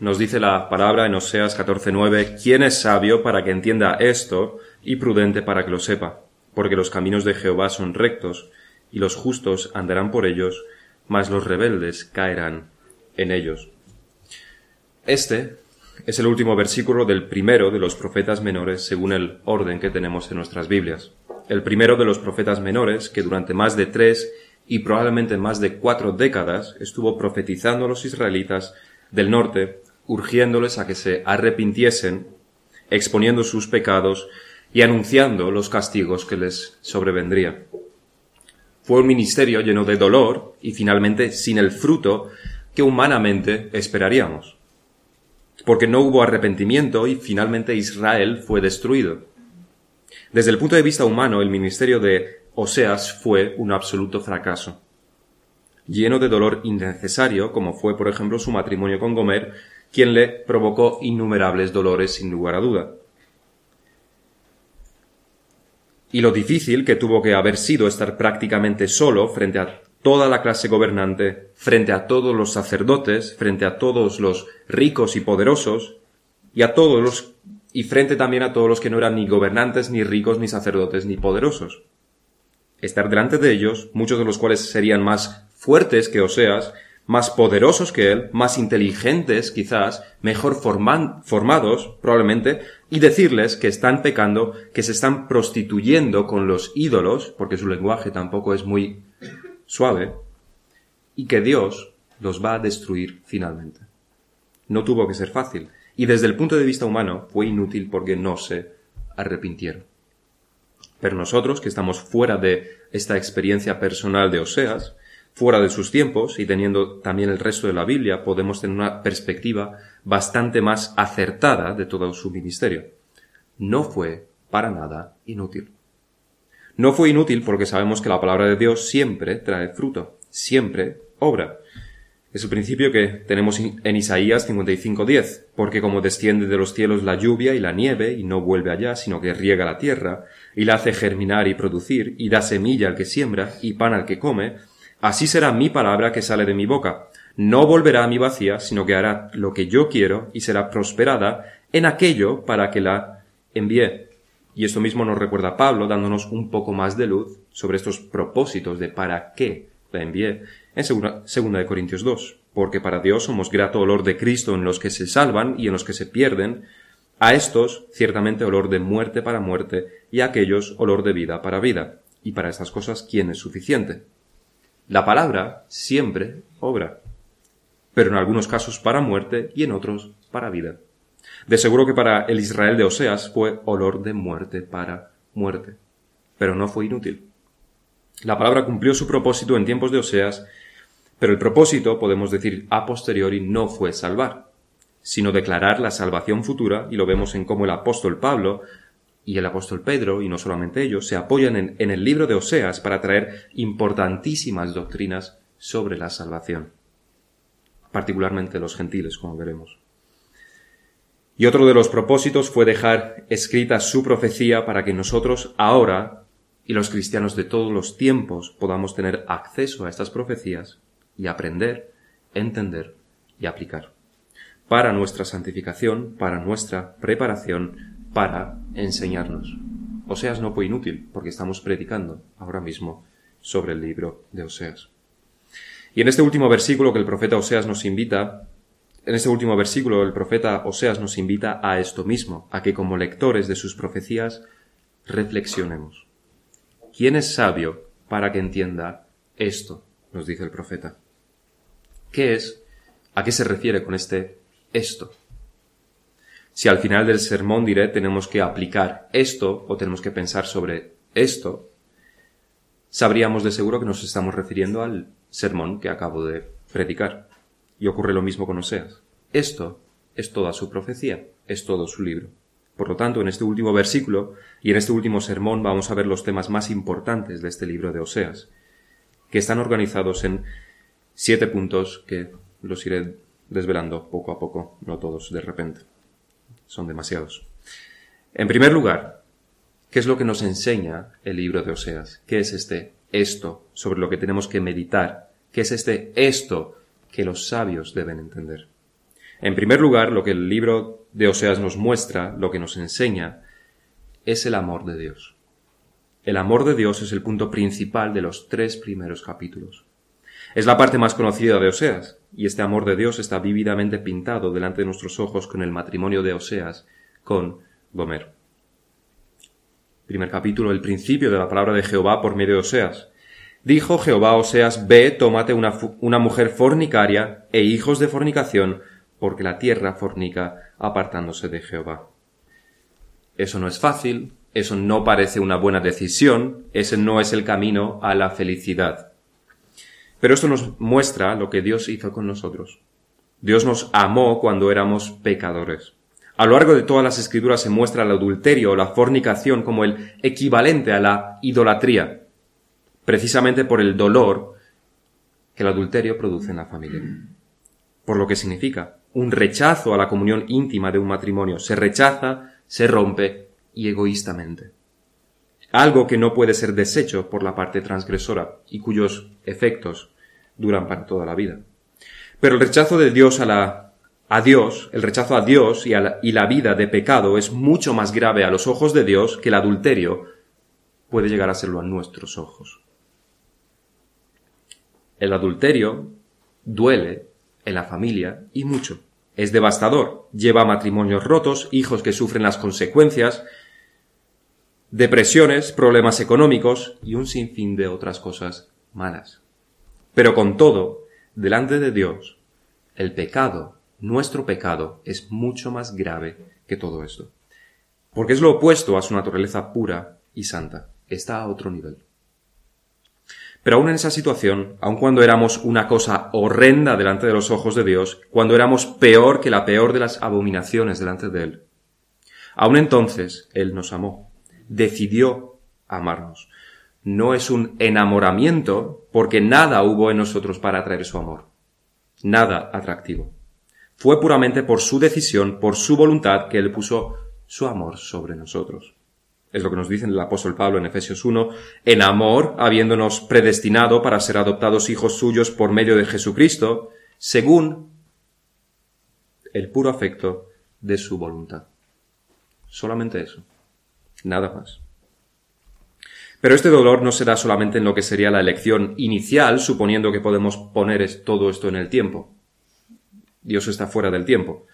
Nos dice la palabra en Oseas 14:9, ¿quién es sabio para que entienda esto y prudente para que lo sepa? Porque los caminos de Jehová son rectos, y los justos andarán por ellos, mas los rebeldes caerán en ellos. Este es el último versículo del primero de los profetas menores según el orden que tenemos en nuestras Biblias. El primero de los profetas menores que durante más de tres y probablemente más de cuatro décadas estuvo profetizando a los israelitas del norte, urgiéndoles a que se arrepintiesen, exponiendo sus pecados y anunciando los castigos que les sobrevendría. Fue un ministerio lleno de dolor y finalmente sin el fruto que humanamente esperaríamos porque no hubo arrepentimiento y finalmente Israel fue destruido. Desde el punto de vista humano, el ministerio de Oseas fue un absoluto fracaso, lleno de dolor innecesario, como fue, por ejemplo, su matrimonio con Gomer, quien le provocó innumerables dolores sin lugar a duda. Y lo difícil que tuvo que haber sido estar prácticamente solo frente a toda la clase gobernante, frente a todos los sacerdotes, frente a todos los ricos y poderosos, y a todos los, y frente también a todos los que no eran ni gobernantes, ni ricos, ni sacerdotes, ni poderosos. Estar delante de ellos, muchos de los cuales serían más fuertes que Oseas, más poderosos que él, más inteligentes quizás, mejor formados probablemente, y decirles que están pecando, que se están prostituyendo con los ídolos, porque su lenguaje tampoco es muy suave, y que Dios los va a destruir finalmente. No tuvo que ser fácil, y desde el punto de vista humano fue inútil porque no se arrepintieron. Pero nosotros, que estamos fuera de esta experiencia personal de Oseas, fuera de sus tiempos y teniendo también el resto de la Biblia, podemos tener una perspectiva bastante más acertada de todo su ministerio. No fue para nada inútil. No fue inútil porque sabemos que la palabra de Dios siempre trae fruto, siempre obra. Es el principio que tenemos en Isaías 55:10, porque como desciende de los cielos la lluvia y la nieve y no vuelve allá, sino que riega la tierra y la hace germinar y producir y da semilla al que siembra y pan al que come, así será mi palabra que sale de mi boca. No volverá a mi vacía, sino que hará lo que yo quiero y será prosperada en aquello para que la envíe. Y esto mismo nos recuerda Pablo dándonos un poco más de luz sobre estos propósitos de para qué la envié en segunda, de Corintios 2. Porque para Dios somos grato olor de Cristo en los que se salvan y en los que se pierden, a estos ciertamente olor de muerte para muerte y a aquellos olor de vida para vida. Y para estas cosas, ¿quién es suficiente? La palabra siempre obra, pero en algunos casos para muerte y en otros para vida. De seguro que para el Israel de Oseas fue olor de muerte para muerte, pero no fue inútil. La palabra cumplió su propósito en tiempos de Oseas, pero el propósito, podemos decir a posteriori, no fue salvar, sino declarar la salvación futura, y lo vemos en cómo el apóstol Pablo y el apóstol Pedro, y no solamente ellos, se apoyan en, en el libro de Oseas para traer importantísimas doctrinas sobre la salvación, particularmente los gentiles, como veremos. Y otro de los propósitos fue dejar escrita su profecía para que nosotros ahora y los cristianos de todos los tiempos podamos tener acceso a estas profecías y aprender, entender y aplicar. Para nuestra santificación, para nuestra preparación, para enseñarnos. Oseas no fue inútil porque estamos predicando ahora mismo sobre el libro de Oseas. Y en este último versículo que el profeta Oseas nos invita en este último versículo el profeta Oseas nos invita a esto mismo, a que como lectores de sus profecías reflexionemos. ¿Quién es sabio para que entienda esto? nos dice el profeta. ¿Qué es? ¿A qué se refiere con este esto? Si al final del sermón diré tenemos que aplicar esto o tenemos que pensar sobre esto, sabríamos de seguro que nos estamos refiriendo al sermón que acabo de predicar. Y ocurre lo mismo con Oseas. Esto es toda su profecía, es todo su libro. Por lo tanto, en este último versículo y en este último sermón vamos a ver los temas más importantes de este libro de Oseas, que están organizados en siete puntos que los iré desvelando poco a poco, no todos de repente. Son demasiados. En primer lugar, ¿qué es lo que nos enseña el libro de Oseas? ¿Qué es este esto sobre lo que tenemos que meditar? ¿Qué es este esto que los sabios deben entender. En primer lugar, lo que el libro de Oseas nos muestra, lo que nos enseña, es el amor de Dios. El amor de Dios es el punto principal de los tres primeros capítulos. Es la parte más conocida de Oseas, y este amor de Dios está vívidamente pintado delante de nuestros ojos con el matrimonio de Oseas con Gomer. Primer capítulo, el principio de la palabra de Jehová por medio de Oseas. Dijo Jehová Oseas, ve, tómate una, una mujer fornicaria e hijos de fornicación, porque la tierra fornica apartándose de Jehová. Eso no es fácil, eso no parece una buena decisión, ese no es el camino a la felicidad. Pero esto nos muestra lo que Dios hizo con nosotros. Dios nos amó cuando éramos pecadores. A lo largo de todas las escrituras se muestra el adulterio o la fornicación como el equivalente a la idolatría, precisamente por el dolor que el adulterio produce en la familia. Por lo que significa un rechazo a la comunión íntima de un matrimonio. Se rechaza, se rompe y egoístamente. Algo que no puede ser deshecho por la parte transgresora y cuyos efectos duran para toda la vida. Pero el rechazo de Dios a la a Dios, el rechazo a Dios y, la, y la vida de pecado es mucho más grave a los ojos de Dios que el adulterio puede llegar a serlo a nuestros ojos. El adulterio duele en la familia y mucho. Es devastador, lleva a matrimonios rotos, hijos que sufren las consecuencias, depresiones, problemas económicos y un sinfín de otras cosas malas. Pero con todo, delante de Dios, el pecado, nuestro pecado, es mucho más grave que todo esto. Porque es lo opuesto a su naturaleza pura y santa. Está a otro nivel. Pero aún en esa situación, aun cuando éramos una cosa horrenda delante de los ojos de Dios, cuando éramos peor que la peor de las abominaciones delante de Él, aún entonces Él nos amó, decidió amarnos. No es un enamoramiento porque nada hubo en nosotros para atraer su amor. Nada atractivo. Fue puramente por su decisión, por su voluntad, que Él puso su amor sobre nosotros. Es lo que nos dice el apóstol Pablo en Efesios 1, en amor, habiéndonos predestinado para ser adoptados hijos suyos por medio de Jesucristo, según el puro afecto de su voluntad. Solamente eso. Nada más. Pero este dolor no será solamente en lo que sería la elección inicial, suponiendo que podemos poner todo esto en el tiempo. Dios está fuera del tiempo.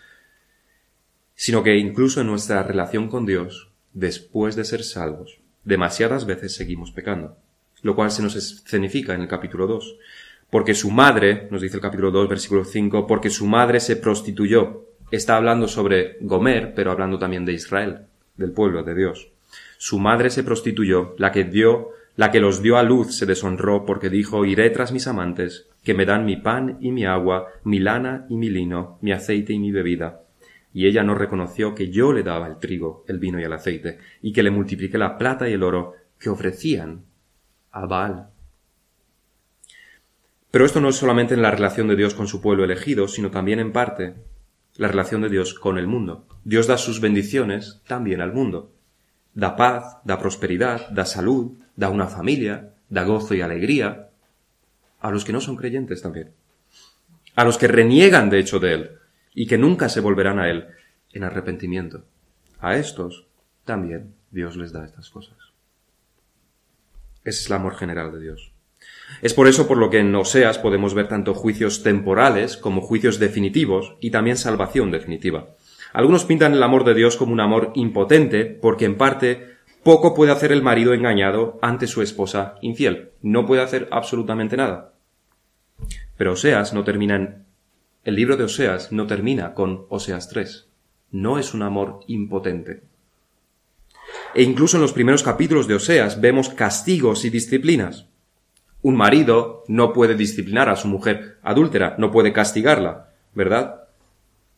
Sino que incluso en nuestra relación con Dios, después de ser salvos, demasiadas veces seguimos pecando, lo cual se nos escenifica en el capítulo 2. Porque su madre, nos dice el capítulo 2, versículo 5, porque su madre se prostituyó. Está hablando sobre Gomer, pero hablando también de Israel, del pueblo de Dios. Su madre se prostituyó, la que dio, la que los dio a luz se deshonró porque dijo, iré tras mis amantes, que me dan mi pan y mi agua, mi lana y mi lino, mi aceite y mi bebida y ella no reconoció que yo le daba el trigo, el vino y el aceite, y que le multipliqué la plata y el oro que ofrecían a Baal. Pero esto no es solamente en la relación de Dios con su pueblo elegido, sino también en parte la relación de Dios con el mundo. Dios da sus bendiciones también al mundo. Da paz, da prosperidad, da salud, da una familia, da gozo y alegría a los que no son creyentes también. A los que reniegan de hecho de Él y que nunca se volverán a Él en arrepentimiento. A estos también Dios les da estas cosas. Ese es el amor general de Dios. Es por eso por lo que en Oseas podemos ver tanto juicios temporales como juicios definitivos y también salvación definitiva. Algunos pintan el amor de Dios como un amor impotente porque en parte poco puede hacer el marido engañado ante su esposa infiel. No puede hacer absolutamente nada. Pero Oseas no termina en el libro de Oseas no termina con Oseas 3. No es un amor impotente. E incluso en los primeros capítulos de Oseas vemos castigos y disciplinas. Un marido no puede disciplinar a su mujer adúltera, no puede castigarla, ¿verdad?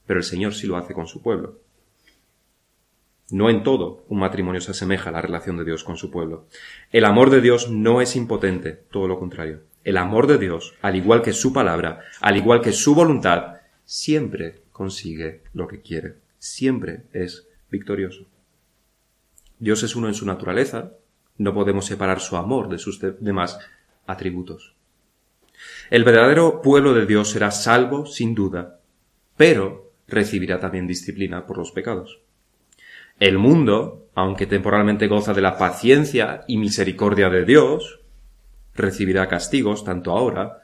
Pero el Señor sí lo hace con su pueblo. No en todo un matrimonio se asemeja a la relación de Dios con su pueblo. El amor de Dios no es impotente, todo lo contrario. El amor de Dios, al igual que su palabra, al igual que su voluntad, siempre consigue lo que quiere, siempre es victorioso. Dios es uno en su naturaleza, no podemos separar su amor de sus demás atributos. El verdadero pueblo de Dios será salvo, sin duda, pero recibirá también disciplina por los pecados. El mundo, aunque temporalmente goza de la paciencia y misericordia de Dios, recibirá castigos tanto ahora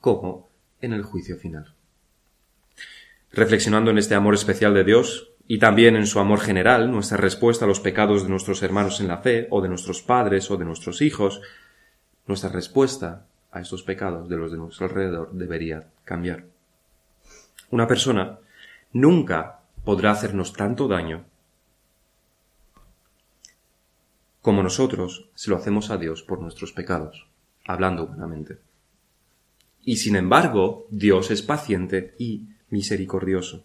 como en el juicio final. Reflexionando en este amor especial de Dios y también en su amor general, nuestra respuesta a los pecados de nuestros hermanos en la fe, o de nuestros padres, o de nuestros hijos, nuestra respuesta a estos pecados de los de nuestro alrededor debería cambiar. Una persona nunca podrá hacernos tanto daño como nosotros se lo hacemos a Dios por nuestros pecados, hablando humanamente. Y sin embargo, Dios es paciente y misericordioso,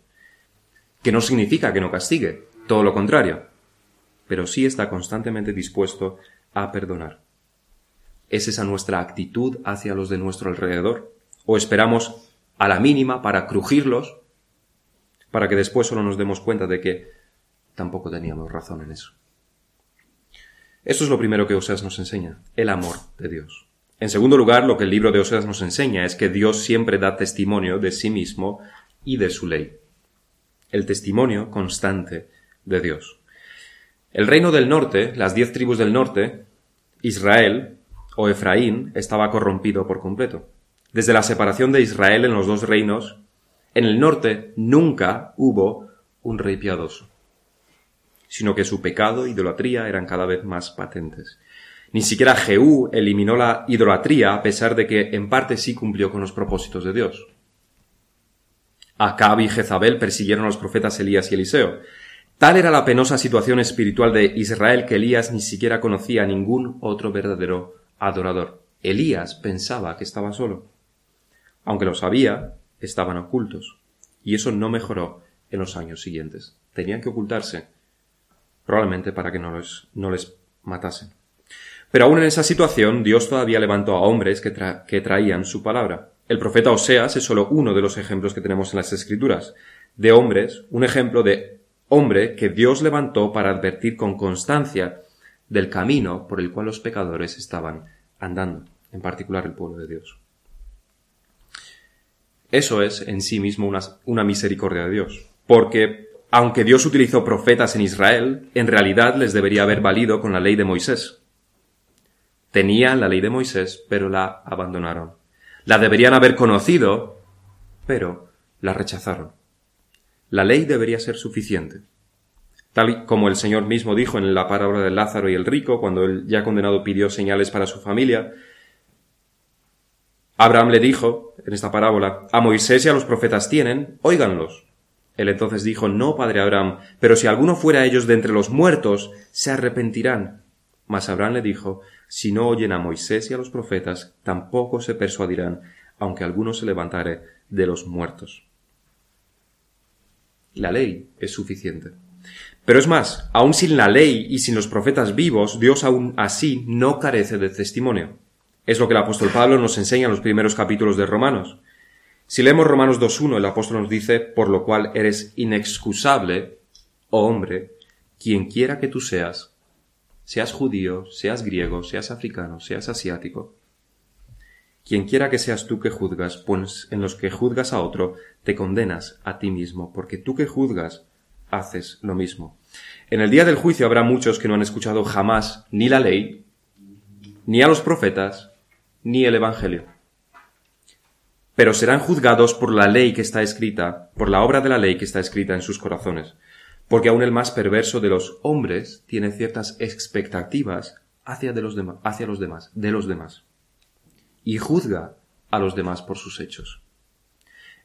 que no significa que no castigue, todo lo contrario, pero sí está constantemente dispuesto a perdonar. ¿Es esa nuestra actitud hacia los de nuestro alrededor? ¿O esperamos a la mínima para crujirlos para que después solo nos demos cuenta de que tampoco teníamos razón en eso? Esto es lo primero que Oseas nos enseña, el amor de Dios. En segundo lugar, lo que el libro de Oseas nos enseña es que Dios siempre da testimonio de sí mismo y de su ley. El testimonio constante de Dios. El reino del norte, las diez tribus del norte, Israel o Efraín, estaba corrompido por completo. Desde la separación de Israel en los dos reinos, en el norte nunca hubo un rey piadoso sino que su pecado e idolatría eran cada vez más patentes. Ni siquiera Jehú eliminó la idolatría a pesar de que en parte sí cumplió con los propósitos de Dios. Acab y Jezabel persiguieron a los profetas Elías y Eliseo. Tal era la penosa situación espiritual de Israel que Elías ni siquiera conocía a ningún otro verdadero adorador. Elías pensaba que estaba solo. Aunque lo sabía, estaban ocultos. Y eso no mejoró en los años siguientes. Tenían que ocultarse probablemente para que no les, no les matasen. Pero aún en esa situación, Dios todavía levantó a hombres que, que traían su palabra. El profeta Oseas es solo uno de los ejemplos que tenemos en las Escrituras. De hombres, un ejemplo de hombre que Dios levantó para advertir con constancia del camino por el cual los pecadores estaban andando, en particular el pueblo de Dios. Eso es en sí mismo una, misericordia de Dios, porque aunque Dios utilizó profetas en Israel, en realidad les debería haber valido con la ley de Moisés. Tenían la ley de Moisés, pero la abandonaron. La deberían haber conocido, pero la rechazaron. La ley debería ser suficiente. Tal como el Señor mismo dijo en la parábola de Lázaro y el rico, cuando él ya condenado pidió señales para su familia, Abraham le dijo, en esta parábola, a Moisés y a los profetas tienen, óiganlos. Él entonces dijo, No, padre Abraham, pero si alguno fuera ellos de entre los muertos, se arrepentirán. Mas Abraham le dijo, Si no oyen a Moisés y a los profetas, tampoco se persuadirán, aunque alguno se levantare de los muertos. La ley es suficiente. Pero es más, aun sin la ley y sin los profetas vivos, Dios aún así no carece de testimonio. Es lo que el apóstol Pablo nos enseña en los primeros capítulos de Romanos. Si leemos Romanos 2.1, el apóstol nos dice, por lo cual eres inexcusable, oh hombre, quien quiera que tú seas, seas judío, seas griego, seas africano, seas asiático, quien quiera que seas tú que juzgas, pues en los que juzgas a otro, te condenas a ti mismo, porque tú que juzgas, haces lo mismo. En el día del juicio habrá muchos que no han escuchado jamás ni la ley, ni a los profetas, ni el Evangelio pero serán juzgados por la ley que está escrita, por la obra de la ley que está escrita en sus corazones, porque aun el más perverso de los hombres tiene ciertas expectativas hacia, de los, hacia los demás, de los demás, y juzga a los demás por sus hechos.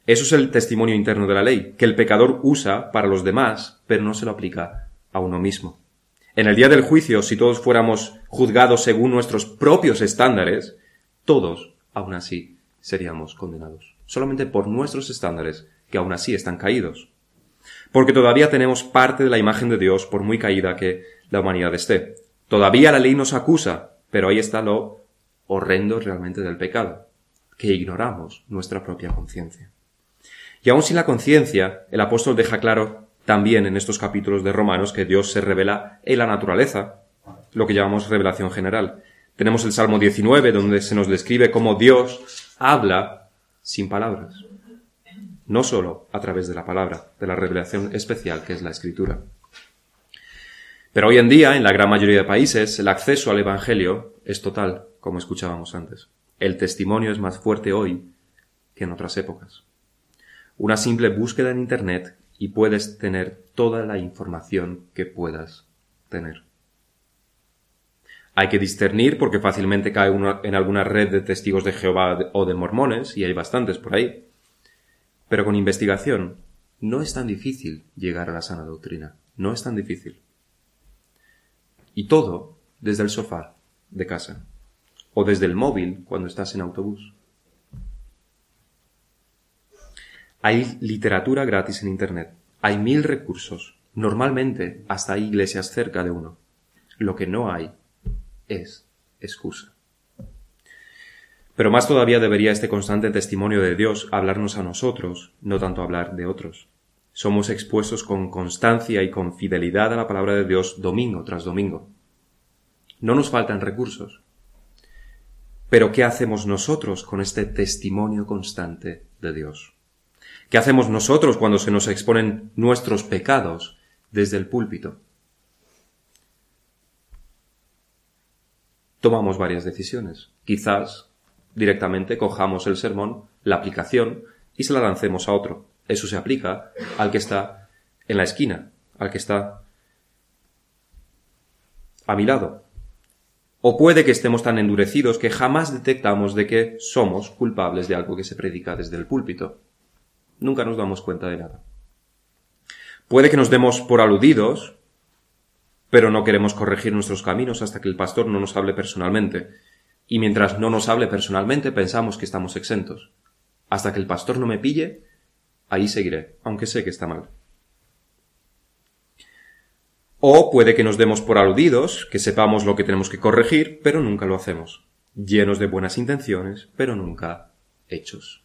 Eso es el testimonio interno de la ley, que el pecador usa para los demás, pero no se lo aplica a uno mismo. En el día del juicio, si todos fuéramos juzgados según nuestros propios estándares, todos, aun así, seríamos condenados, solamente por nuestros estándares, que aún así están caídos. Porque todavía tenemos parte de la imagen de Dios por muy caída que la humanidad esté. Todavía la ley nos acusa, pero ahí está lo horrendo realmente del pecado, que ignoramos nuestra propia conciencia. Y aun sin la conciencia, el apóstol deja claro también en estos capítulos de Romanos que Dios se revela en la naturaleza, lo que llamamos revelación general. Tenemos el Salmo 19, donde se nos describe cómo Dios habla sin palabras. no sólo a través de la palabra, de la revelación especial que es la escritura. Pero hoy en día, en la gran mayoría de países, el acceso al Evangelio es total, como escuchábamos antes. El testimonio es más fuerte hoy que en otras épocas. Una simple búsqueda en Internet y puedes tener toda la información que puedas tener. Hay que discernir porque fácilmente cae uno en alguna red de testigos de Jehová o de mormones, y hay bastantes por ahí. Pero con investigación no es tan difícil llegar a la sana doctrina. No es tan difícil. Y todo desde el sofá de casa. O desde el móvil cuando estás en autobús. Hay literatura gratis en Internet. Hay mil recursos. Normalmente hasta hay iglesias cerca de uno. Lo que no hay es excusa. Pero más todavía debería este constante testimonio de Dios hablarnos a nosotros, no tanto hablar de otros. Somos expuestos con constancia y con fidelidad a la palabra de Dios domingo tras domingo. No nos faltan recursos. Pero ¿qué hacemos nosotros con este testimonio constante de Dios? ¿Qué hacemos nosotros cuando se nos exponen nuestros pecados desde el púlpito? Tomamos varias decisiones. Quizás directamente cojamos el sermón, la aplicación, y se la lancemos a otro. Eso se aplica al que está en la esquina, al que está a mi lado. O puede que estemos tan endurecidos que jamás detectamos de que somos culpables de algo que se predica desde el púlpito. Nunca nos damos cuenta de nada. Puede que nos demos por aludidos pero no queremos corregir nuestros caminos hasta que el pastor no nos hable personalmente. Y mientras no nos hable personalmente pensamos que estamos exentos. Hasta que el pastor no me pille, ahí seguiré, aunque sé que está mal. O puede que nos demos por aludidos, que sepamos lo que tenemos que corregir, pero nunca lo hacemos, llenos de buenas intenciones, pero nunca hechos.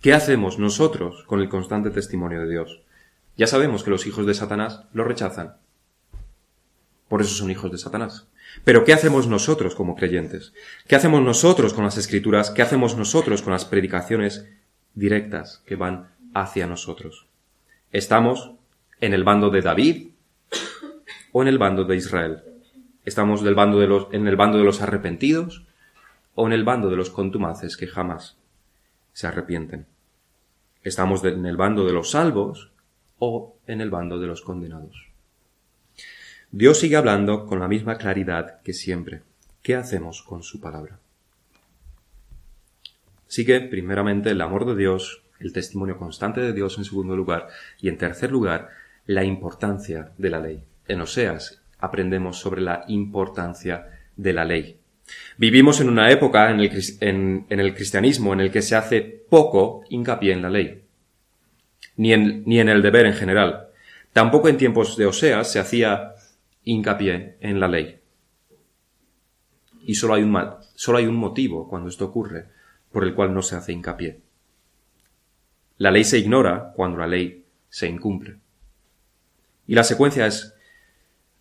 ¿Qué hacemos nosotros con el constante testimonio de Dios? Ya sabemos que los hijos de Satanás lo rechazan. Por eso son hijos de Satanás. Pero ¿qué hacemos nosotros como creyentes? ¿Qué hacemos nosotros con las escrituras? ¿Qué hacemos nosotros con las predicaciones directas que van hacia nosotros? ¿Estamos en el bando de David o en el bando de Israel? ¿Estamos del bando de los, en el bando de los arrepentidos o en el bando de los contumaces que jamás se arrepienten? ¿Estamos en el bando de los salvos o en el bando de los condenados. Dios sigue hablando con la misma claridad que siempre. ¿Qué hacemos con su palabra? Sigue primeramente el amor de Dios, el testimonio constante de Dios en segundo lugar y en tercer lugar la importancia de la ley. En Oseas aprendemos sobre la importancia de la ley. Vivimos en una época en el, en el cristianismo en el que se hace poco hincapié en la ley ni en, ni en el deber en general. Tampoco en tiempos de Oseas se hacía hincapié en la ley. Y solo hay, un, solo hay un motivo cuando esto ocurre por el cual no se hace hincapié. La ley se ignora cuando la ley se incumple. Y la secuencia es,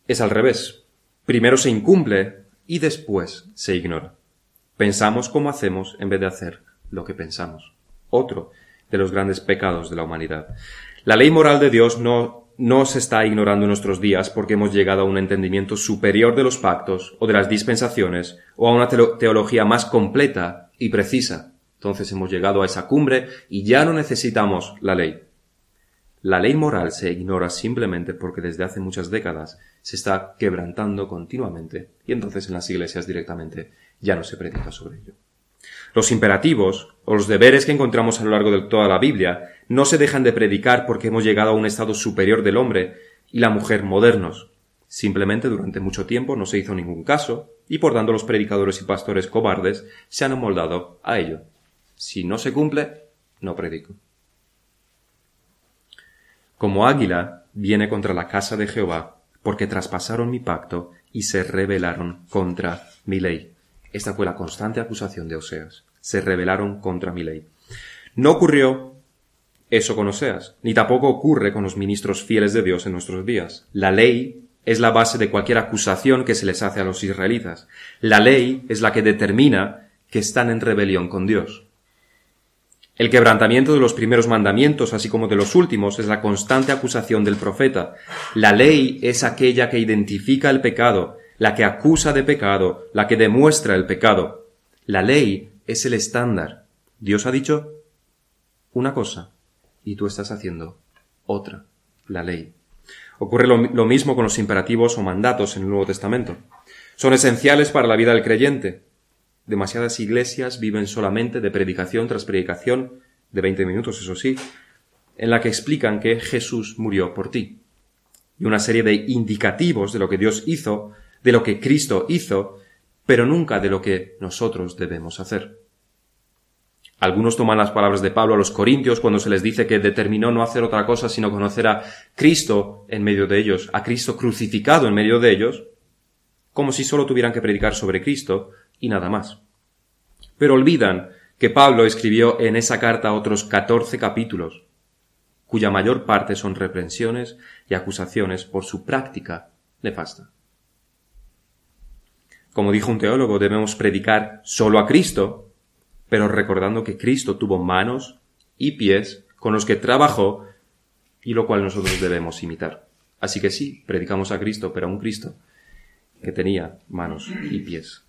es al revés. Primero se incumple y después se ignora. Pensamos como hacemos en vez de hacer lo que pensamos. Otro de los grandes pecados de la humanidad. La ley moral de Dios no, no se está ignorando en nuestros días porque hemos llegado a un entendimiento superior de los pactos o de las dispensaciones o a una teología más completa y precisa. Entonces hemos llegado a esa cumbre y ya no necesitamos la ley. La ley moral se ignora simplemente porque desde hace muchas décadas se está quebrantando continuamente y entonces en las iglesias directamente ya no se predica sobre ello. Los imperativos o los deberes que encontramos a lo largo de toda la Biblia no se dejan de predicar porque hemos llegado a un estado superior del hombre y la mujer modernos. Simplemente durante mucho tiempo no se hizo ningún caso y por tanto los predicadores y pastores cobardes se han amoldado a ello. Si no se cumple, no predico. Como águila viene contra la casa de Jehová, porque traspasaron mi pacto y se rebelaron contra mi ley. Esta fue la constante acusación de Oseas se rebelaron contra mi ley. No ocurrió eso con Oseas, ni tampoco ocurre con los ministros fieles de Dios en nuestros días. La ley es la base de cualquier acusación que se les hace a los israelitas. La ley es la que determina que están en rebelión con Dios. El quebrantamiento de los primeros mandamientos, así como de los últimos, es la constante acusación del profeta. La ley es aquella que identifica el pecado, la que acusa de pecado, la que demuestra el pecado. La ley es el estándar. Dios ha dicho una cosa y tú estás haciendo otra, la ley. Ocurre lo, mismo con los imperativos o mandatos en el Nuevo Testamento. Son esenciales para la vida del creyente, Demasiadas iglesias viven solamente de predicación tras predicación, de 20 minutos, eso sí, en la que explican que Jesús murió por ti. Y una serie de indicativos de lo que Dios hizo, de lo que Cristo hizo, pero nunca de lo que nosotros debemos hacer. Algunos toman las palabras de Pablo a los Corintios cuando se les dice que determinó no hacer otra cosa sino conocer a Cristo en medio de ellos, a Cristo crucificado en medio de ellos, como si solo tuvieran que predicar sobre Cristo, y nada más. Pero olvidan que Pablo escribió en esa carta otros catorce capítulos, cuya mayor parte son reprensiones y acusaciones por su práctica nefasta. Como dijo un teólogo, debemos predicar solo a Cristo, pero recordando que Cristo tuvo manos y pies con los que trabajó y lo cual nosotros debemos imitar. Así que sí, predicamos a Cristo, pero a un Cristo que tenía manos y pies.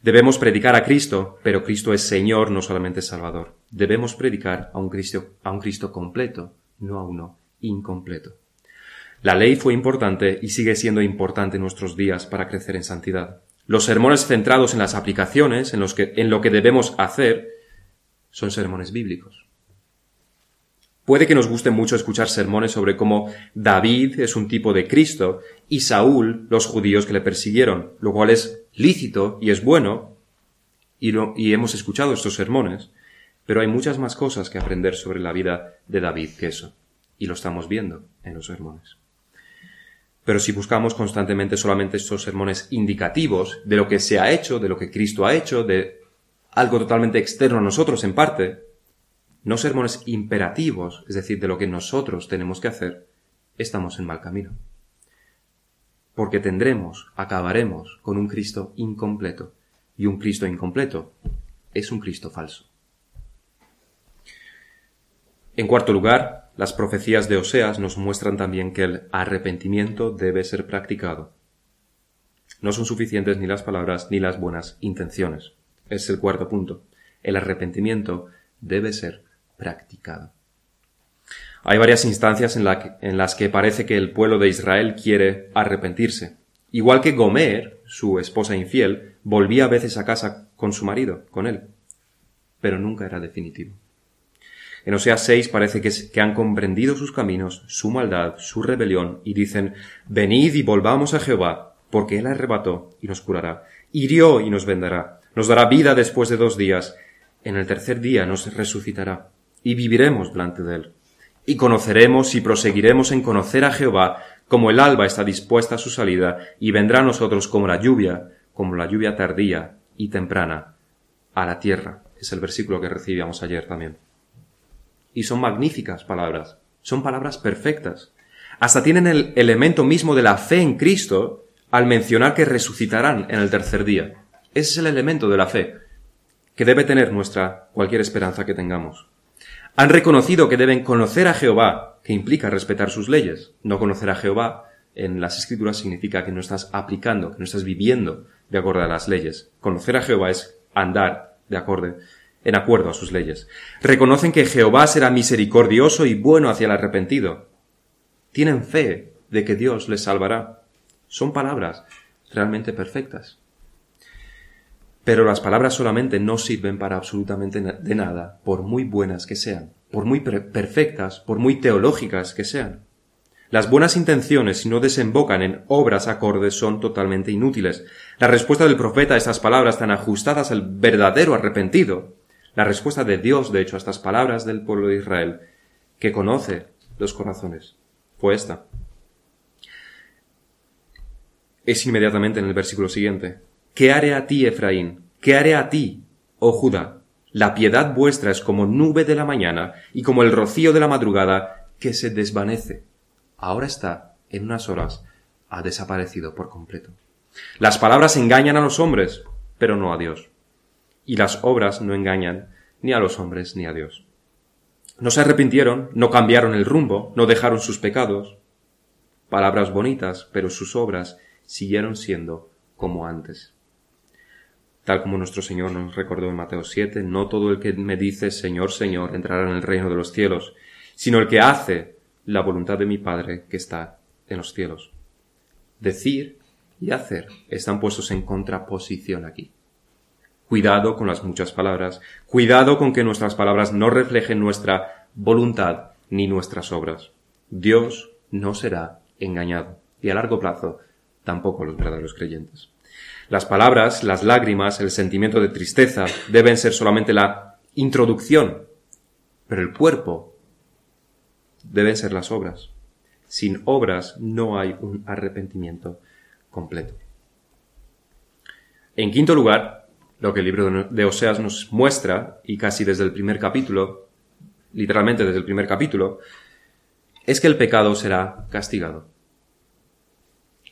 Debemos predicar a Cristo, pero Cristo es Señor, no solamente Salvador. Debemos predicar a un Cristo, a un Cristo completo, no a uno incompleto. La ley fue importante y sigue siendo importante en nuestros días para crecer en santidad. Los sermones centrados en las aplicaciones, en, los que, lo que debemos hacer, son sermones bíblicos. Puede que nos guste mucho escuchar sermones sobre cómo David es un tipo de Cristo y Saúl los judíos que le persiguieron, lo cual es lícito y es bueno, y hemos escuchado estos sermones, pero hay muchas más cosas que aprender sobre la vida de David que eso, y lo estamos viendo en los sermones. Pero si buscamos constantemente solamente estos sermones indicativos de lo que se ha hecho, de lo que Cristo ha hecho, de algo totalmente externo a nosotros en parte, no sermones imperativos, es decir, de lo que nosotros tenemos que hacer, estamos en mal camino. Porque tendremos, acabaremos con un Cristo incompleto, y un Cristo incompleto es un Cristo falso. En cuarto lugar, las profecías de Oseas nos muestran también que el arrepentimiento debe ser practicado. No son suficientes ni las palabras ni las buenas intenciones. Es el cuarto punto. El arrepentimiento debe ser practicado. Hay varias instancias en, las que parece que el pueblo de Israel quiere arrepentirse. Igual que Gomer, su esposa infiel, volvía a veces a casa con su marido, con él, pero nunca era definitivo. En Oseas 6 parece que, que, han comprendido sus caminos, su maldad, su rebelión, y dicen, Venid y volvamos a Jehová, porque él arrebató y nos curará, hirió y nos vendará, nos dará vida después de dos días, en el tercer día nos resucitará y viviremos delante de él. Y conoceremos y proseguiremos en conocer a Jehová, como el alba está dispuesta a su salida, y vendrá a nosotros como la lluvia, como la lluvia tardía y temprana, a la tierra. Es el versículo que recibíamos ayer también. Y son magníficas palabras, son palabras perfectas. Hasta tienen el elemento mismo de la fe en Cristo al mencionar que resucitarán en el tercer día. Ese es el elemento de la fe que debe tener nuestra cualquier esperanza que tengamos. Han reconocido que deben conocer a Jehová, que implica respetar sus leyes. No conocer a Jehová en las escrituras significa que no estás aplicando, que no estás viviendo de acuerdo a las leyes. Conocer a Jehová es andar de acuerdo, en acuerdo a sus leyes. Reconocen que Jehová será misericordioso y bueno hacia el arrepentido. Tienen fe de que Dios les salvará. Son palabras realmente perfectas. Pero las palabras solamente no sirven para absolutamente de nada, por muy buenas que sean, por muy perfectas, por muy teológicas que sean. Las buenas intenciones, si no desembocan en obras acordes, son totalmente inútiles. La respuesta del profeta a estas palabras tan ajustadas al verdadero arrepentido, la respuesta de Dios, de hecho, a estas palabras del pueblo de Israel, que conoce los corazones, fue esta. Es inmediatamente en el versículo siguiente. ¿Qué haré a ti, Efraín? ¿Qué haré a ti, oh Judá? La piedad vuestra es como nube de la mañana y como el rocío de la madrugada que se desvanece. Ahora está, en unas horas, ha desaparecido por completo. Las palabras engañan a los hombres, pero no a Dios. Y las obras no engañan ni a los hombres ni a Dios. No se arrepintieron, no cambiaron el rumbo, no dejaron sus pecados. Palabras bonitas, pero sus obras siguieron siendo como antes. Tal como nuestro Señor nos recordó en Mateo 7, no todo el que me dice Señor, Señor entrará en el reino de los cielos, sino el que hace la voluntad de mi Padre que está en los cielos. Decir y hacer están puestos en contraposición aquí. Cuidado con las muchas palabras, cuidado con que nuestras palabras no reflejen nuestra voluntad ni nuestras obras. Dios no será engañado y a largo plazo tampoco los verdaderos creyentes. Las palabras, las lágrimas, el sentimiento de tristeza deben ser solamente la introducción, pero el cuerpo deben ser las obras. Sin obras no hay un arrepentimiento completo. En quinto lugar, lo que el libro de Oseas nos muestra, y casi desde el primer capítulo, literalmente desde el primer capítulo, es que el pecado será castigado.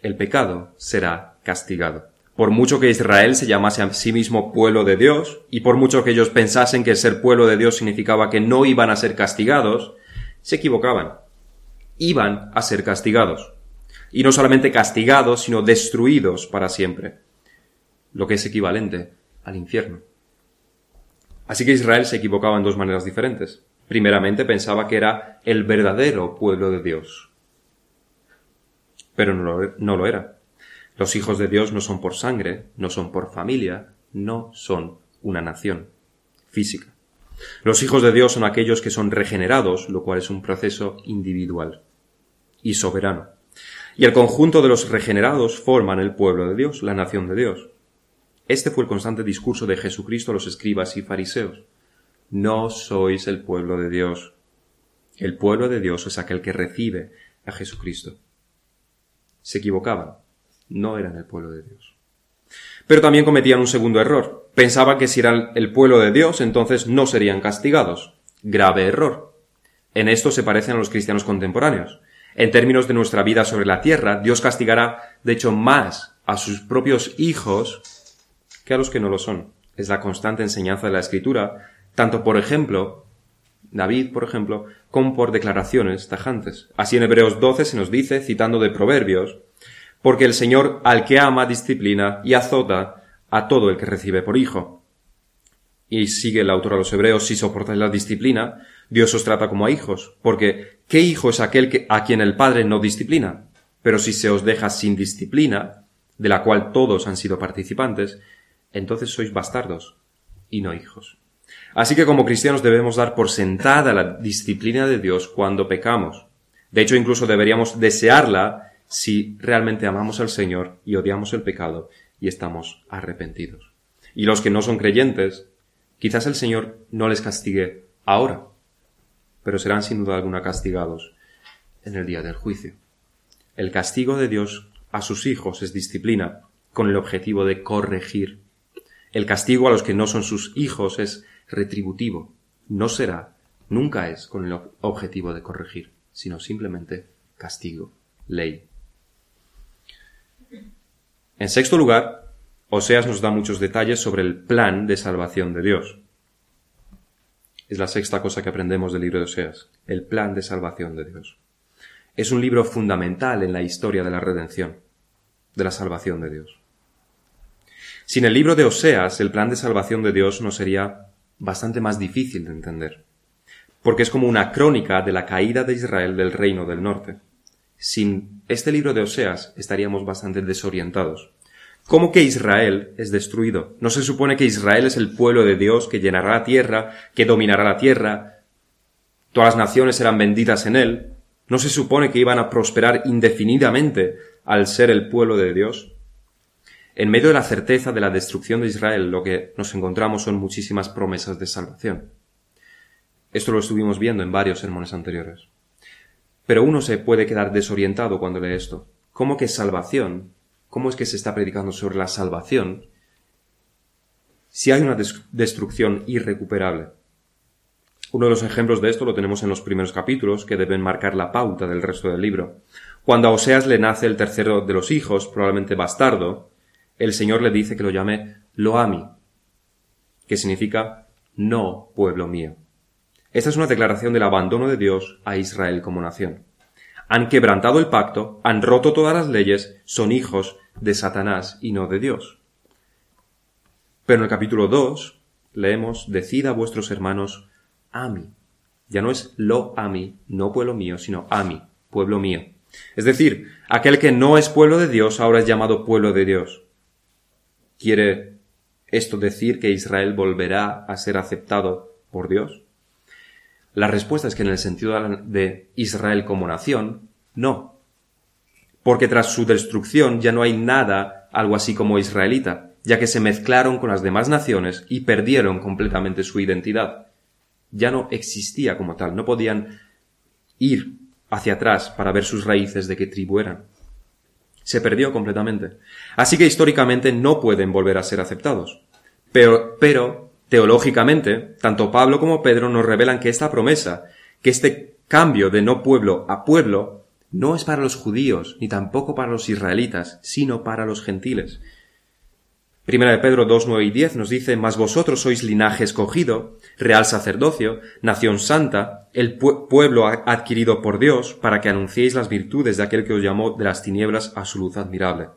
El pecado será castigado. Por mucho que Israel se llamase a sí mismo pueblo de Dios, y por mucho que ellos pensasen que ser pueblo de Dios significaba que no iban a ser castigados, se equivocaban. Iban a ser castigados. Y no solamente castigados, sino destruidos para siempre. Lo que es equivalente al infierno. Así que Israel se equivocaba en dos maneras diferentes. Primeramente pensaba que era el verdadero pueblo de Dios. Pero no lo, no lo era. Los hijos de Dios no son por sangre, no son por familia, no son una nación física. Los hijos de Dios son aquellos que son regenerados, lo cual es un proceso individual y soberano. Y el conjunto de los regenerados forman el pueblo de Dios, la nación de Dios. Este fue el constante discurso de Jesucristo a los escribas y fariseos. No sois el pueblo de Dios. El pueblo de Dios es aquel que recibe a Jesucristo. Se equivocaban. No eran el pueblo de Dios. Pero también cometían un segundo error. Pensaban que si eran el pueblo de Dios, entonces no serían castigados. Grave error. En esto se parecen a los cristianos contemporáneos. En términos de nuestra vida sobre la tierra, Dios castigará, de hecho, más a sus propios hijos que a los que no lo son. Es la constante enseñanza de la Escritura, tanto por ejemplo, David, por ejemplo, como por declaraciones tajantes. Así en Hebreos 12 se nos dice, citando de Proverbios, porque el Señor al que ama disciplina y azota a todo el que recibe por hijo. Y sigue el autor a los hebreos, si soportáis la disciplina, Dios os trata como a hijos, porque ¿qué hijo es aquel que, a quien el Padre no disciplina? Pero si se os deja sin disciplina, de la cual todos han sido participantes, entonces sois bastardos y no hijos. Así que como cristianos debemos dar por sentada la disciplina de Dios cuando pecamos. De hecho, incluso deberíamos desearla si realmente amamos al Señor y odiamos el pecado y estamos arrepentidos. Y los que no son creyentes, quizás el Señor no les castigue ahora, pero serán sin duda alguna castigados en el día del juicio. El castigo de Dios a sus hijos es disciplina con el objetivo de corregir el castigo a los que no son sus hijos es retributivo. No será, nunca es con el objetivo de corregir, sino simplemente castigo, ley. En sexto lugar, Oseas nos da muchos detalles sobre el plan de salvación de Dios. Es la sexta cosa que aprendemos del libro de Oseas, el plan de salvación de Dios. Es un libro fundamental en la historia de la redención, de la salvación de Dios. Sin el libro de Oseas, el plan de salvación de Dios nos sería bastante más difícil de entender, porque es como una crónica de la caída de Israel del reino del norte. Sin este libro de Oseas estaríamos bastante desorientados. ¿Cómo que Israel es destruido? ¿No se supone que Israel es el pueblo de Dios que llenará la tierra, que dominará la tierra? Todas las naciones serán benditas en él. ¿No se supone que iban a prosperar indefinidamente al ser el pueblo de Dios? En medio de la certeza de la destrucción de Israel, lo que nos encontramos son muchísimas promesas de salvación. Esto lo estuvimos viendo en varios sermones anteriores. Pero uno se puede quedar desorientado cuando lee esto. ¿Cómo que salvación? ¿Cómo es que se está predicando sobre la salvación si hay una destrucción irrecuperable? Uno de los ejemplos de esto lo tenemos en los primeros capítulos, que deben marcar la pauta del resto del libro. Cuando a Oseas le nace el tercero de los hijos, probablemente bastardo, el Señor le dice que lo llame Loami, que significa no pueblo mío. Esta es una declaración del abandono de Dios a Israel como nación. Han quebrantado el pacto, han roto todas las leyes, son hijos de Satanás y no de Dios. Pero en el capítulo 2 leemos, decid a vuestros hermanos a mí. Ya no es lo a mí, no pueblo mío, sino a mí, pueblo mío. Es decir, aquel que no es pueblo de Dios ahora es llamado pueblo de Dios. ¿Quiere esto decir que Israel volverá a ser aceptado por Dios? La respuesta es que en el sentido de Israel como nación, no. Porque tras su destrucción ya no hay nada algo así como israelita, ya que se mezclaron con las demás naciones y perdieron completamente su identidad. Ya no existía como tal, no podían ir hacia atrás para ver sus raíces de qué tribu eran. Se perdió completamente. Así que históricamente no pueden volver a ser aceptados. Pero, pero, teológicamente, tanto Pablo como Pedro nos revelan que esta promesa, que este cambio de no pueblo a pueblo, no es para los judíos, ni tampoco para los israelitas, sino para los gentiles. Primera de Pedro 2, 9 y 10 nos dice, Mas vosotros sois linaje escogido, real sacerdocio, nación santa, el pueblo adquirido por Dios, para que anunciéis las virtudes de aquel que os llamó de las tinieblas a su luz admirable.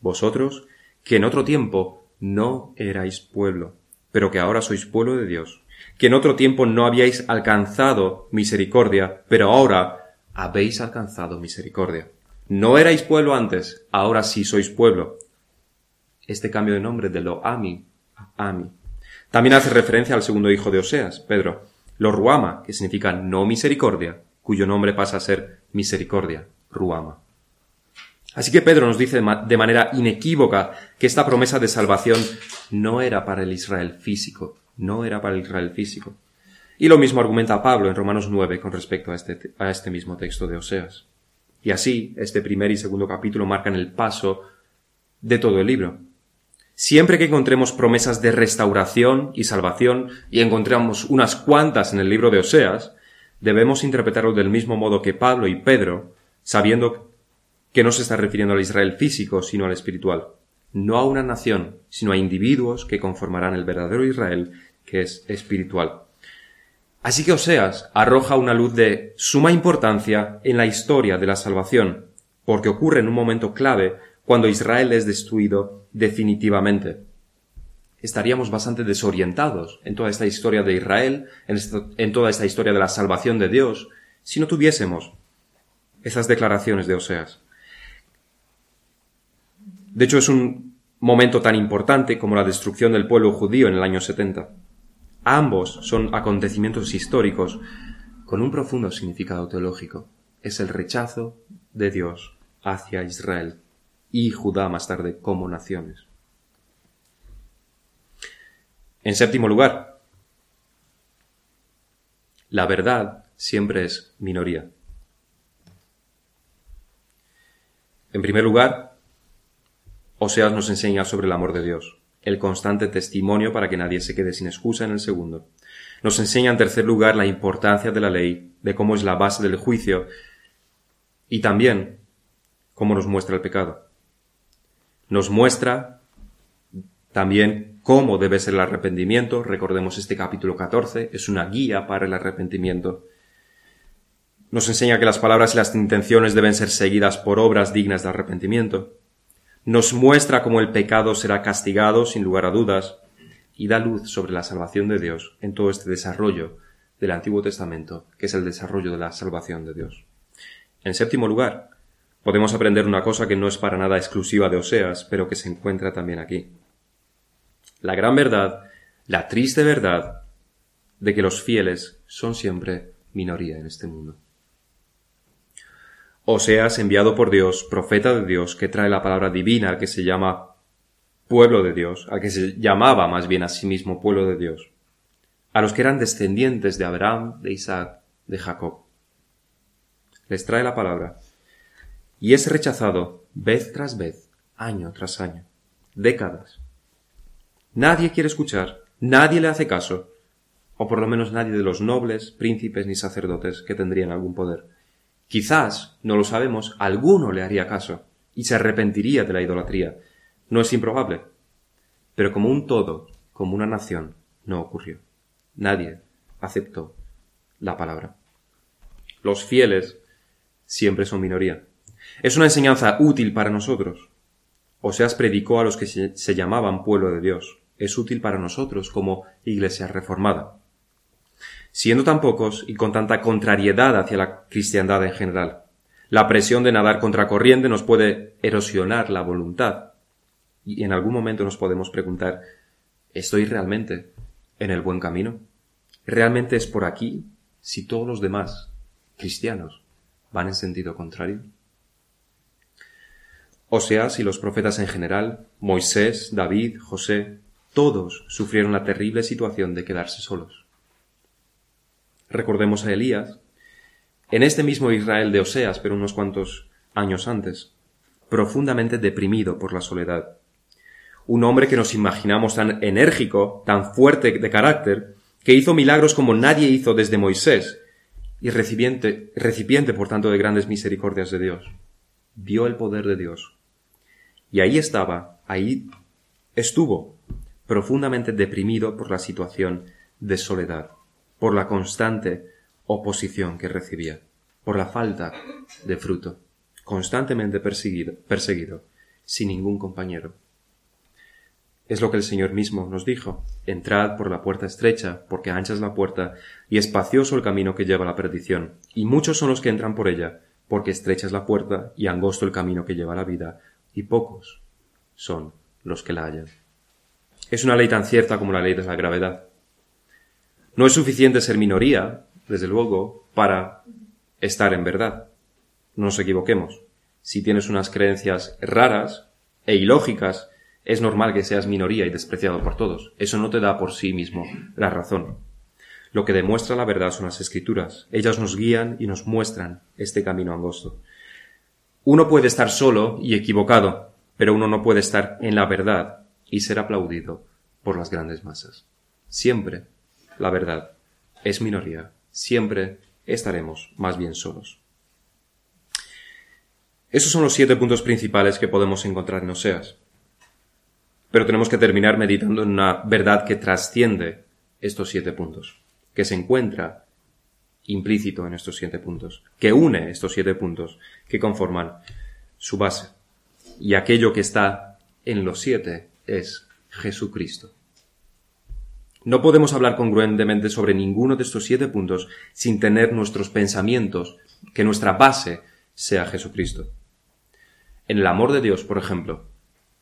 Vosotros, que en otro tiempo no erais pueblo, pero que ahora sois pueblo de Dios, que en otro tiempo no habíais alcanzado misericordia, pero ahora habéis alcanzado misericordia. No erais pueblo antes, ahora sí sois pueblo este cambio de nombre de lo Ami a Ami. También hace referencia al segundo hijo de Oseas, Pedro, lo Ruama, que significa no misericordia, cuyo nombre pasa a ser misericordia, Ruama. Así que Pedro nos dice de manera inequívoca que esta promesa de salvación no era para el Israel físico, no era para el Israel físico. Y lo mismo argumenta Pablo en Romanos 9 con respecto a este, a este mismo texto de Oseas. Y así, este primer y segundo capítulo marcan el paso de todo el libro. Siempre que encontremos promesas de restauración y salvación, y encontramos unas cuantas en el libro de Oseas, debemos interpretarlo del mismo modo que Pablo y Pedro, sabiendo que no se está refiriendo al Israel físico, sino al espiritual. No a una nación, sino a individuos que conformarán el verdadero Israel, que es espiritual. Así que Oseas arroja una luz de suma importancia en la historia de la salvación, porque ocurre en un momento clave cuando Israel es destruido definitivamente. Estaríamos bastante desorientados en toda esta historia de Israel, en, toda esta historia de la salvación de Dios, si no tuviésemos esas declaraciones de Oseas. De hecho, es un momento tan importante como la destrucción del pueblo judío en el año 70. Ambos son acontecimientos históricos con un profundo significado teológico. Es el rechazo de Dios hacia Israel y Judá más tarde como naciones. En séptimo lugar, la verdad siempre es minoría. En primer lugar, Oseas nos enseña sobre el amor de Dios, el constante testimonio para que nadie se quede sin excusa en el segundo. Nos enseña en tercer lugar la importancia de la ley, de cómo es la base del juicio y también cómo nos muestra el pecado nos muestra también cómo debe ser el arrepentimiento. Recordemos este capítulo 14, es una guía para el arrepentimiento. Nos enseña que las palabras y las intenciones deben ser seguidas por obras dignas de arrepentimiento. Nos muestra cómo el pecado será castigado sin lugar a dudas y da luz sobre la salvación de Dios en todo este desarrollo del Antiguo Testamento, que es el desarrollo de la salvación de Dios. En séptimo lugar, podemos aprender una cosa que no es para nada exclusiva de Oseas, pero que se encuentra también aquí. La gran verdad, la triste verdad, de que los fieles son siempre minoría en este mundo. Oseas, enviado por Dios, profeta de Dios, que trae la palabra divina al que se llama pueblo de Dios, al que se llamaba más bien a sí mismo pueblo de Dios, a los que eran descendientes de Abraham, de Isaac, de Jacob. Les trae la palabra y es rechazado vez tras vez, año tras año, décadas. Nadie quiere escuchar, nadie le hace caso, o por lo menos nadie de los nobles, príncipes ni sacerdotes que tendrían algún poder. Quizás, no lo sabemos, alguno le haría caso y se arrepentiría de la idolatría. No es improbable. Pero como un todo, como una nación, no ocurrió. Nadie aceptó la palabra. Los fieles siempre son minoría. Es una enseñanza útil para nosotros. Oseas predicó a los que se, llamaban pueblo de Dios. Es útil para nosotros como iglesia reformada. Siendo tan pocos y con tanta contrariedad hacia la cristiandad en general, la presión de nadar contra corriente nos puede erosionar la voluntad. Y en algún momento nos podemos preguntar, ¿estoy realmente en el buen camino? ¿Realmente es por aquí si todos los demás cristianos van en sentido contrario? Oseas y los profetas en general, Moisés, David, José, todos sufrieron la terrible situación de quedarse solos. Recordemos a Elías, en este mismo Israel de Oseas, pero unos cuantos años antes, profundamente deprimido por la soledad. Un hombre que nos imaginamos tan enérgico, tan fuerte de carácter, que hizo milagros como nadie hizo desde Moisés, y recipiente, recipiente por tanto de grandes misericordias de Dios. Vio el poder de Dios, y ahí estaba, ahí estuvo, profundamente deprimido por la situación de soledad, por la constante oposición que recibía, por la falta de fruto, constantemente perseguido, sin ningún compañero. Es lo que el Señor mismo nos dijo. Entrad por la puerta estrecha, porque ancha es la puerta, y espacioso el camino que lleva a la perdición, y muchos son los que entran por ella, porque estrecha es la puerta y angosto el camino que lleva a la vida, y pocos son los que la hallan. Es una ley tan cierta como la ley de la gravedad. No es suficiente ser minoría, desde luego, para estar en verdad. No nos equivoquemos. Si tienes unas creencias raras e ilógicas, es normal que seas minoría y despreciado por todos. Eso no te da por sí mismo la razón. Lo que demuestra la verdad son las escrituras. Ellas nos guían y nos muestran este camino angosto. Uno puede estar solo y equivocado, pero uno no puede estar en la verdad y ser aplaudido por las grandes masas. Siempre la verdad es minoría, siempre estaremos más bien solos. Esos son los siete puntos principales que podemos encontrar en Oseas. Pero tenemos que terminar meditando en una verdad que trasciende estos siete puntos, que se encuentra implícito en estos siete puntos, que une estos siete puntos que conforman su base. Y aquello que está en los siete es Jesucristo. No podemos hablar congruentemente sobre ninguno de estos siete puntos sin tener nuestros pensamientos, que nuestra base sea Jesucristo. En el amor de Dios, por ejemplo,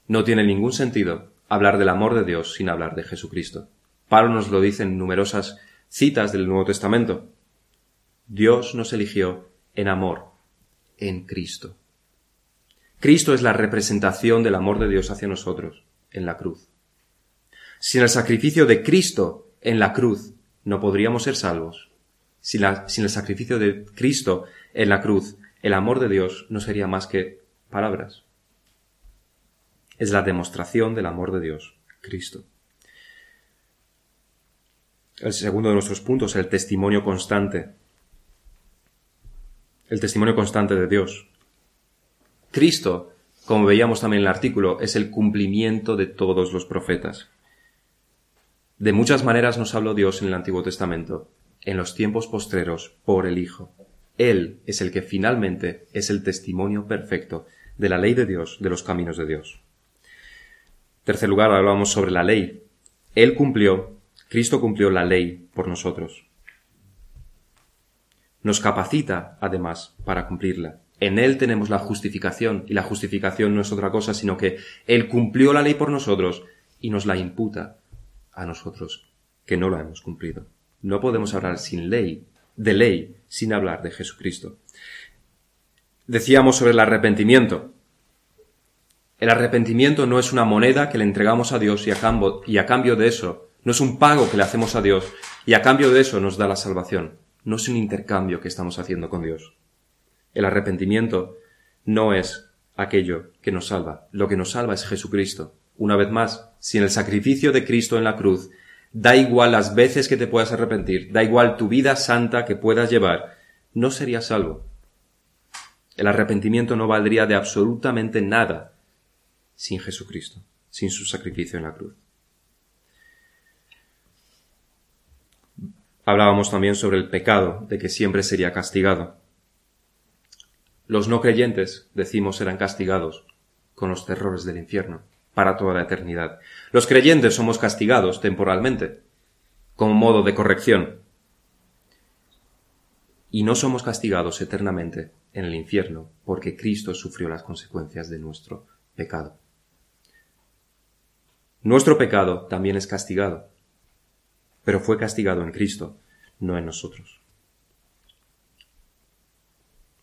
no tiene ningún sentido hablar del amor de Dios sin hablar de Jesucristo. Pablo nos lo dice en numerosas citas del Nuevo Testamento. Dios nos eligió en amor, en Cristo. Cristo es la representación del amor de Dios hacia nosotros, en la cruz. Sin el sacrificio de Cristo en la cruz, no podríamos ser salvos. Sin, el sacrificio de Cristo en la cruz, el amor de Dios no sería más que palabras. Es la demostración del amor de Dios, Cristo. El segundo de nuestros puntos, el testimonio constante el testimonio constante de Dios. Cristo, como veíamos también en el artículo, es el cumplimiento de todos los profetas. De muchas maneras nos habló Dios en el Antiguo Testamento, en los tiempos postreros, por el Hijo. Él es el que finalmente es el testimonio perfecto de la ley de Dios, de los caminos de Dios. tercer lugar, hablamos sobre la ley. Él cumplió, Cristo cumplió la ley por nosotros nos capacita, además, para cumplirla. En Él tenemos la justificación, y la justificación no es otra cosa, sino que Él cumplió la ley por nosotros y nos la imputa a nosotros, que no la hemos cumplido. No podemos hablar sin ley, de ley, sin hablar de Jesucristo. Decíamos sobre el arrepentimiento. El arrepentimiento no es una moneda que le entregamos a Dios y a, cambio, y a cambio de eso, no es un pago que le hacemos a Dios y a cambio de eso nos da la salvación no es un intercambio que estamos haciendo con Dios. El arrepentimiento no es aquello que nos salva. Lo que nos salva es Jesucristo. Una vez más, sin el sacrificio de Cristo en la cruz, da igual las veces que te puedas arrepentir, da igual tu vida santa que puedas llevar, no serías salvo. El arrepentimiento no valdría de absolutamente nada sin Jesucristo, sin su sacrificio en la cruz. Hablábamos también sobre el pecado, de que siempre sería castigado. Los no creyentes, decimos, serán castigados con los terrores del infierno para toda la eternidad. Los creyentes somos castigados temporalmente, como modo de corrección. Y no somos castigados eternamente en el infierno, porque Cristo sufrió las consecuencias de nuestro pecado. Nuestro pecado también es castigado, pero fue castigado en Cristo, no en nosotros.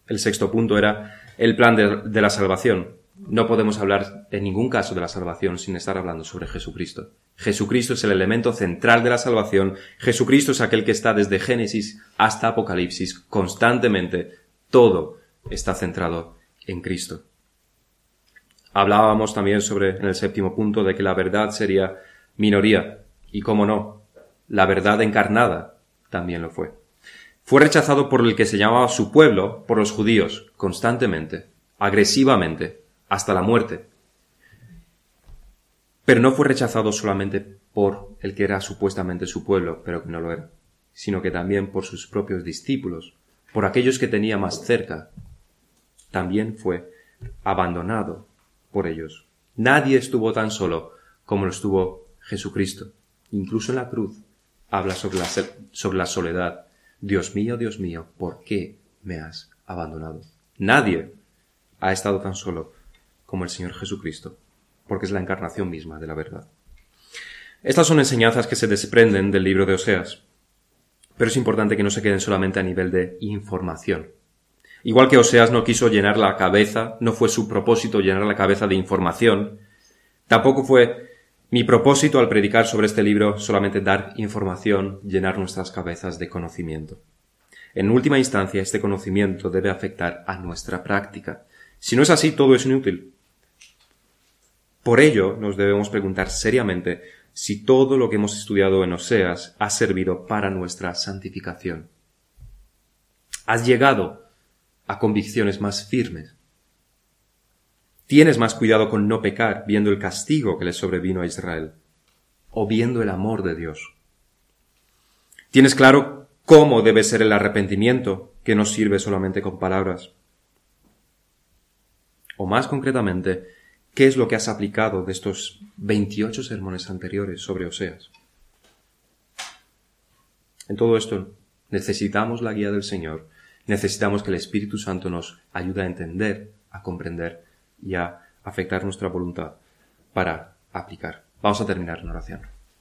El sexto punto era el plan de, la salvación. No podemos hablar en ningún caso de la salvación sin estar hablando sobre Jesucristo. Jesucristo es el elemento central de la salvación. Jesucristo es aquel que está desde Génesis hasta Apocalipsis constantemente. Todo está centrado en Cristo. Hablábamos también sobre, en el séptimo punto, de que la verdad sería minoría. Y cómo no, la verdad encarnada también lo fue. Fue rechazado por el que se llamaba su pueblo, por los judíos, constantemente, agresivamente, hasta la muerte. Pero no fue rechazado solamente por el que era supuestamente su pueblo, pero que no lo era, sino que también por sus propios discípulos, por aquellos que tenía más cerca. También fue abandonado por ellos. Nadie estuvo tan solo como lo estuvo Jesucristo. Incluso en la cruz habla sobre la, sobre la soledad. Dios mío, Dios mío, ¿por qué me has abandonado? Nadie ha estado tan solo como el Señor Jesucristo, porque es la encarnación misma de la verdad. Estas son enseñanzas que se desprenden del libro de Oseas, pero es importante que no se queden solamente a nivel de información. Igual que Oseas no quiso llenar la cabeza, no fue su propósito llenar la cabeza de información, tampoco fue mi propósito al predicar sobre este libro solamente dar información, llenar nuestras cabezas de conocimiento. En última instancia, este conocimiento debe afectar a nuestra práctica. Si no es así, todo es inútil. Por ello, nos debemos preguntar seriamente si todo lo que hemos estudiado en Oseas ha servido para nuestra santificación. ¿Has llegado a convicciones más firmes. Tienes más cuidado con no pecar viendo el castigo que le sobrevino a Israel o viendo el amor de Dios. Tienes claro cómo debe ser el arrepentimiento que no sirve solamente con palabras. O más concretamente, ¿qué es lo que has aplicado de estos 28 sermones anteriores sobre Oseas? En todo esto necesitamos la guía del Señor Necesitamos que el Espíritu Santo nos ayude a entender, a comprender y a afectar nuestra voluntad para aplicar. Vamos a terminar en oración.